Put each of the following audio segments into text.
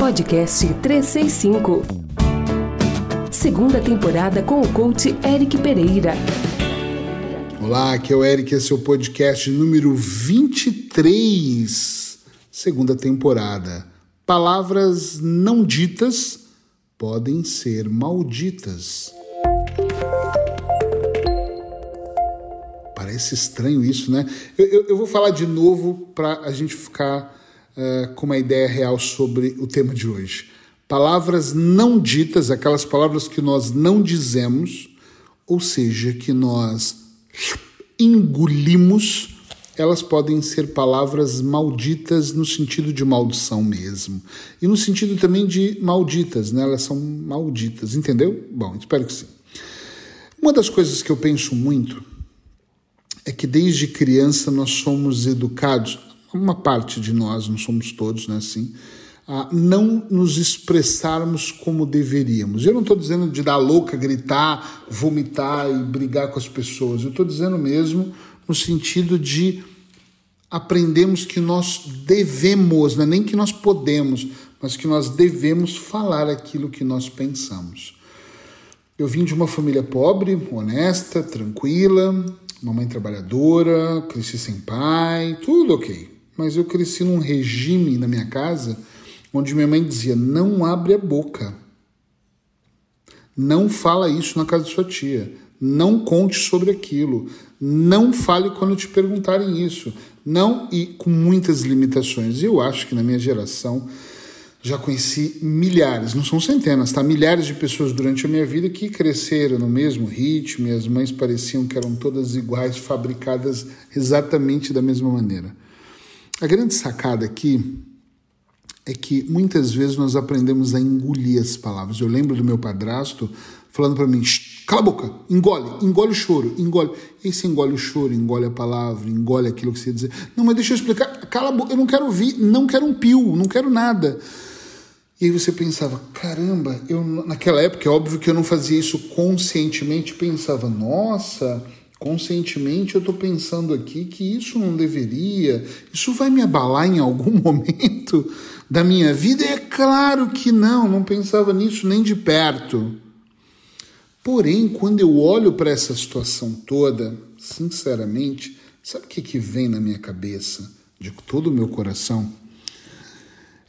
Podcast 365. Segunda temporada com o coach Eric Pereira. Olá, aqui é o Eric, esse é o podcast número 23, segunda temporada. Palavras não ditas podem ser malditas. Parece estranho isso, né? Eu, eu, eu vou falar de novo para a gente ficar uh, com uma ideia real sobre o tema de hoje. Palavras não ditas, aquelas palavras que nós não dizemos, ou seja, que nós engolimos, elas podem ser palavras malditas no sentido de maldição mesmo. E no sentido também de malditas, né? Elas são malditas, entendeu? Bom, espero que sim. Uma das coisas que eu penso muito é que desde criança nós somos educados, uma parte de nós, não somos todos, né, assim, a não nos expressarmos como deveríamos. Eu não estou dizendo de dar louca, gritar, vomitar e brigar com as pessoas. Eu estou dizendo mesmo no sentido de aprendemos que nós devemos, não é nem que nós podemos, mas que nós devemos falar aquilo que nós pensamos. Eu vim de uma família pobre, honesta, tranquila, mamãe trabalhadora, cresci sem pai, tudo ok. Mas eu cresci num regime na minha casa onde minha mãe dizia: não abre a boca. Não fala isso na casa de sua tia. Não conte sobre aquilo. Não fale quando te perguntarem isso. Não, e com muitas limitações. Eu acho que na minha geração já conheci milhares, não são centenas, tá? Milhares de pessoas durante a minha vida que cresceram no mesmo ritmo e as mães pareciam que eram todas iguais, fabricadas exatamente da mesma maneira. A grande sacada aqui é que muitas vezes nós aprendemos a engolir as palavras. Eu lembro do meu padrasto falando para mim: cala a boca, engole, engole o choro, engole. E aí você engole o choro, engole a palavra, engole aquilo que você dizer. Não, mas deixa eu explicar, cala a boca, eu não quero ouvir, não quero um pio, não quero nada. E aí você pensava, caramba, eu naquela época é óbvio que eu não fazia isso conscientemente, pensava, nossa, conscientemente eu estou pensando aqui que isso não deveria, isso vai me abalar em algum momento da minha vida? É claro que não, não pensava nisso nem de perto. Porém, quando eu olho para essa situação toda, sinceramente, sabe o que, que vem na minha cabeça, de todo o meu coração?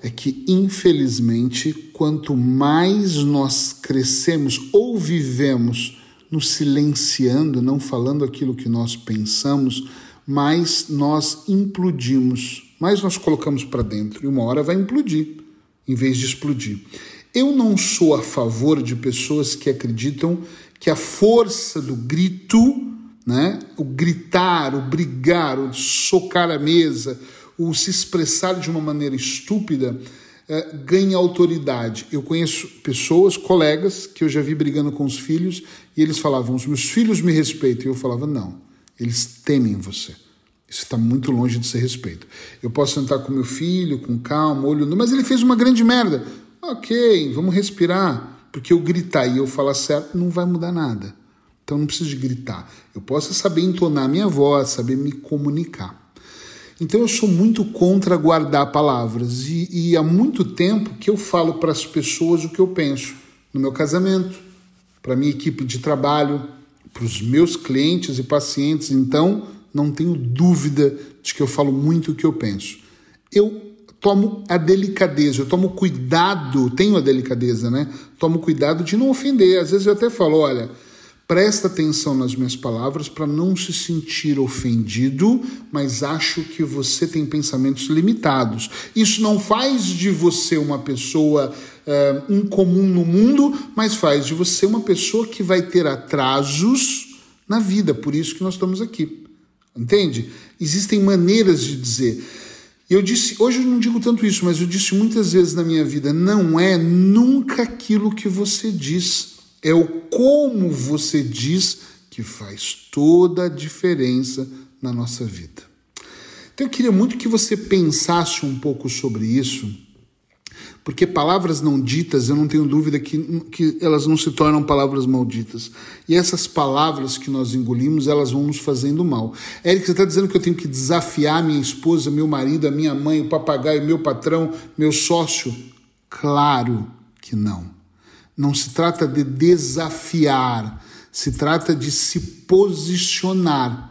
é que, infelizmente, quanto mais nós crescemos ou vivemos nos silenciando, não falando aquilo que nós pensamos, mais nós implodimos, mais nós colocamos para dentro e uma hora vai implodir, em vez de explodir. Eu não sou a favor de pessoas que acreditam que a força do grito, né, o gritar, o brigar, o socar a mesa, o se expressar de uma maneira estúpida é, ganha autoridade. Eu conheço pessoas, colegas, que eu já vi brigando com os filhos e eles falavam: os meus filhos me respeitam. E eu falava: não, eles temem você. Isso está muito longe de ser respeito. Eu posso sentar com meu filho, com calma, olho no. Mas ele fez uma grande merda. Ok, vamos respirar. Porque eu gritar e eu falar certo não vai mudar nada. Então não preciso de gritar. Eu posso saber entonar minha voz, saber me comunicar. Então eu sou muito contra guardar palavras e, e há muito tempo que eu falo para as pessoas o que eu penso no meu casamento, para minha equipe de trabalho, para os meus clientes e pacientes. Então não tenho dúvida de que eu falo muito o que eu penso. Eu tomo a delicadeza, eu tomo cuidado, tenho a delicadeza, né? Tomo cuidado de não ofender. Às vezes eu até falo, olha Presta atenção nas minhas palavras para não se sentir ofendido, mas acho que você tem pensamentos limitados. Isso não faz de você uma pessoa uh, incomum no mundo, mas faz de você uma pessoa que vai ter atrasos na vida. Por isso que nós estamos aqui. Entende? Existem maneiras de dizer. Eu disse, hoje eu não digo tanto isso, mas eu disse muitas vezes na minha vida: não é nunca aquilo que você diz é o como você diz que faz toda a diferença na nossa vida. Então eu queria muito que você pensasse um pouco sobre isso, porque palavras não ditas, eu não tenho dúvida que, que elas não se tornam palavras malditas. E essas palavras que nós engolimos, elas vão nos fazendo mal. Eric, você está dizendo que eu tenho que desafiar minha esposa, meu marido, a minha mãe, o papagaio, meu patrão, meu sócio? Claro que não. Não se trata de desafiar, se trata de se posicionar.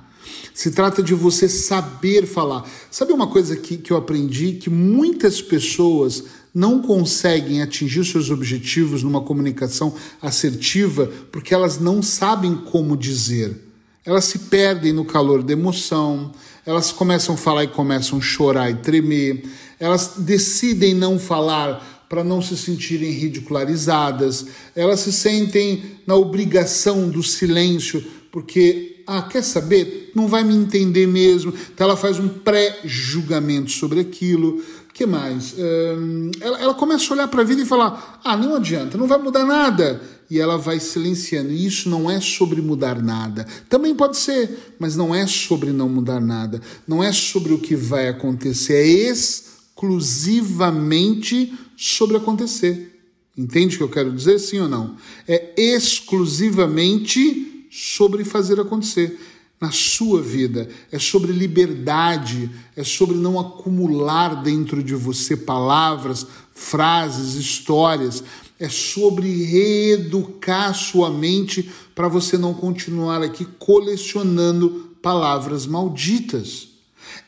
Se trata de você saber falar. Sabe uma coisa que, que eu aprendi? Que muitas pessoas não conseguem atingir seus objetivos numa comunicação assertiva porque elas não sabem como dizer. Elas se perdem no calor da emoção, elas começam a falar e começam a chorar e tremer, elas decidem não falar para não se sentirem ridicularizadas, elas se sentem na obrigação do silêncio porque, ah, quer saber? Não vai me entender mesmo. Então ela faz um pré-julgamento sobre aquilo. Que mais? Um, ela, ela começa a olhar para a vida e falar: ah, não adianta, não vai mudar nada. E ela vai silenciando. E isso não é sobre mudar nada. Também pode ser, mas não é sobre não mudar nada. Não é sobre o que vai acontecer. É exclusivamente sobre acontecer. Entende o que eu quero dizer? Sim ou não? É exclusivamente sobre fazer acontecer na sua vida, é sobre liberdade, é sobre não acumular dentro de você palavras, frases, histórias, é sobre reeducar sua mente para você não continuar aqui colecionando palavras malditas.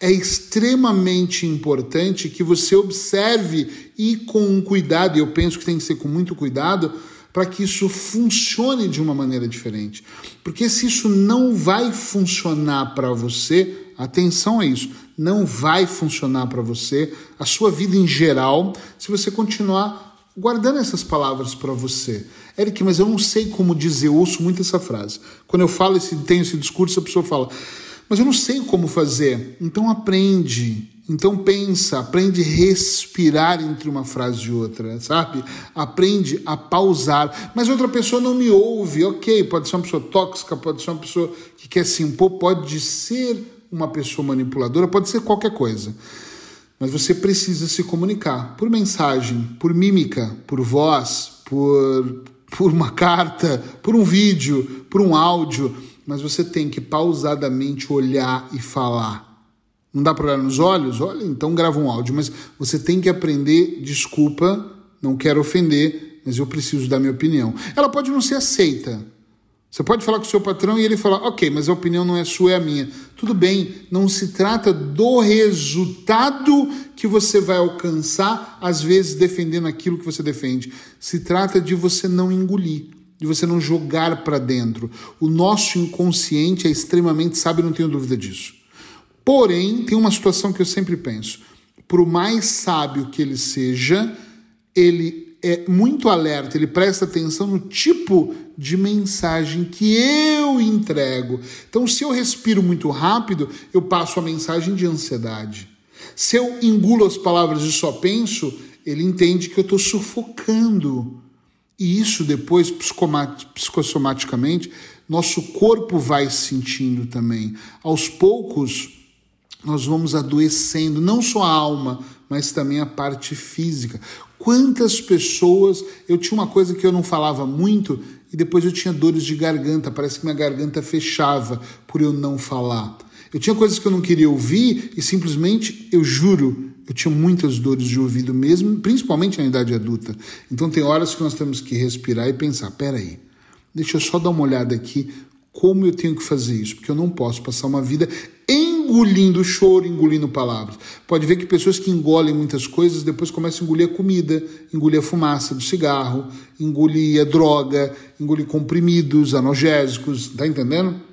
É extremamente importante que você observe e com cuidado, e eu penso que tem que ser com muito cuidado, para que isso funcione de uma maneira diferente. Porque se isso não vai funcionar para você, atenção a isso, não vai funcionar para você, a sua vida em geral, se você continuar guardando essas palavras para você. Eric, mas eu não sei como dizer, eu ouço muito essa frase. Quando eu falo esse, tenho esse discurso, a pessoa fala, mas eu não sei como fazer. Então aprende, então pensa, aprende a respirar entre uma frase e outra, sabe? Aprende a pausar. Mas outra pessoa não me ouve, ok, pode ser uma pessoa tóxica, pode ser uma pessoa que quer se impor, pode ser uma pessoa manipuladora, pode ser qualquer coisa. Mas você precisa se comunicar por mensagem, por mímica, por voz, por, por uma carta, por um vídeo, por um áudio. Mas você tem que pausadamente olhar e falar não dá para olhar nos olhos? Olha, então grava um áudio. Mas você tem que aprender, desculpa, não quero ofender, mas eu preciso dar minha opinião. Ela pode não ser aceita. Você pode falar com o seu patrão e ele falar, ok, mas a opinião não é sua, é a minha. Tudo bem, não se trata do resultado que você vai alcançar, às vezes defendendo aquilo que você defende. Se trata de você não engolir, de você não jogar para dentro. O nosso inconsciente é extremamente sábio, não tenho dúvida disso. Porém, tem uma situação que eu sempre penso: por mais sábio que ele seja, ele é muito alerta, ele presta atenção no tipo de mensagem que eu entrego. Então, se eu respiro muito rápido, eu passo a mensagem de ansiedade. Se eu engulo as palavras e só penso, ele entende que eu estou sufocando. E isso depois, psicossomaticamente, nosso corpo vai sentindo também. Aos poucos, nós vamos adoecendo, não só a alma, mas também a parte física. Quantas pessoas. Eu tinha uma coisa que eu não falava muito e depois eu tinha dores de garganta, parece que minha garganta fechava por eu não falar. Eu tinha coisas que eu não queria ouvir e simplesmente, eu juro, eu tinha muitas dores de ouvido mesmo, principalmente na idade adulta. Então tem horas que nós temos que respirar e pensar: peraí, deixa eu só dar uma olhada aqui como eu tenho que fazer isso, porque eu não posso passar uma vida engolindo choro, engolindo palavras. Pode ver que pessoas que engolem muitas coisas depois começam a engolir a comida, engolir a fumaça do cigarro, engolir a droga, engolir comprimidos analgésicos, tá entendendo?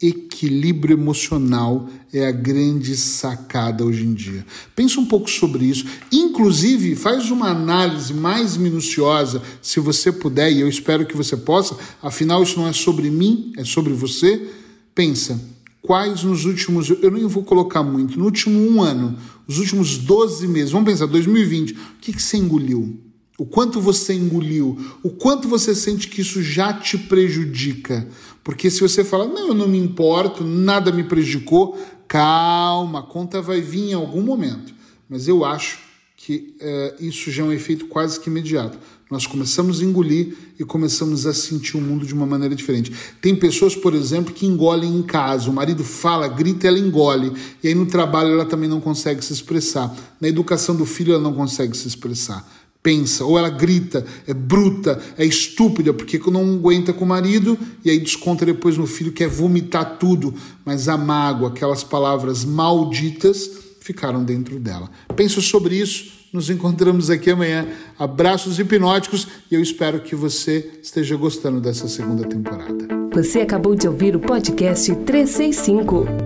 Equilíbrio emocional é a grande sacada hoje em dia. Pensa um pouco sobre isso. Inclusive, faz uma análise mais minuciosa, se você puder, e eu espero que você possa. Afinal, isso não é sobre mim, é sobre você. Pensa, quais nos últimos, eu nem vou colocar muito, no último um ano, os últimos 12 meses, vamos pensar, 2020, o que, que você engoliu? O quanto você engoliu? O quanto você sente que isso já te prejudica? Porque se você fala, não, eu não me importo, nada me prejudicou, calma, a conta vai vir em algum momento. Mas eu acho que uh, isso já é um efeito quase que imediato. Nós começamos a engolir e começamos a sentir o mundo de uma maneira diferente. Tem pessoas, por exemplo, que engolem em casa. O marido fala, grita, ela engole. E aí no trabalho ela também não consegue se expressar. Na educação do filho ela não consegue se expressar. Pensa, ou ela grita, é bruta, é estúpida, porque não aguenta com o marido e aí desconta depois no filho, quer vomitar tudo. Mas a mágoa, aquelas palavras malditas, ficaram dentro dela. Pensa sobre isso nos encontramos aqui amanhã. Abraços hipnóticos e eu espero que você esteja gostando dessa segunda temporada. Você acabou de ouvir o podcast 365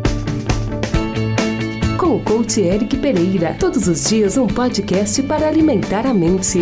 com o coach Eric Pereira. Todos os dias um podcast para alimentar a mente.